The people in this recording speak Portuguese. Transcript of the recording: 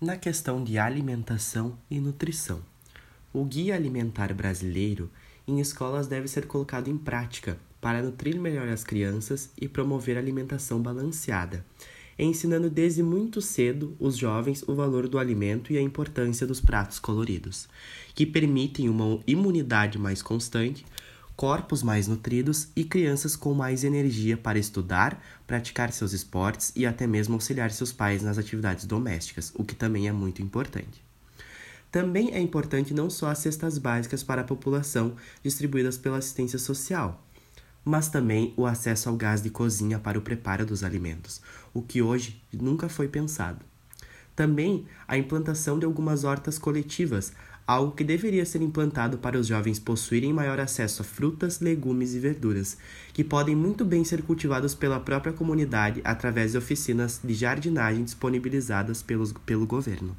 na questão de alimentação e nutrição. O Guia Alimentar Brasileiro em escolas deve ser colocado em prática para nutrir melhor as crianças e promover alimentação balanceada, ensinando desde muito cedo os jovens o valor do alimento e a importância dos pratos coloridos, que permitem uma imunidade mais constante, corpos mais nutridos e crianças com mais energia para estudar, praticar seus esportes e até mesmo auxiliar seus pais nas atividades domésticas, o que também é muito importante. Também é importante não só as cestas básicas para a população distribuídas pela assistência social, mas também o acesso ao gás de cozinha para o preparo dos alimentos, o que hoje nunca foi pensado. Também a implantação de algumas hortas coletivas, algo que deveria ser implantado para os jovens possuírem maior acesso a frutas, legumes e verduras, que podem muito bem ser cultivados pela própria comunidade através de oficinas de jardinagem disponibilizadas pelos, pelo governo.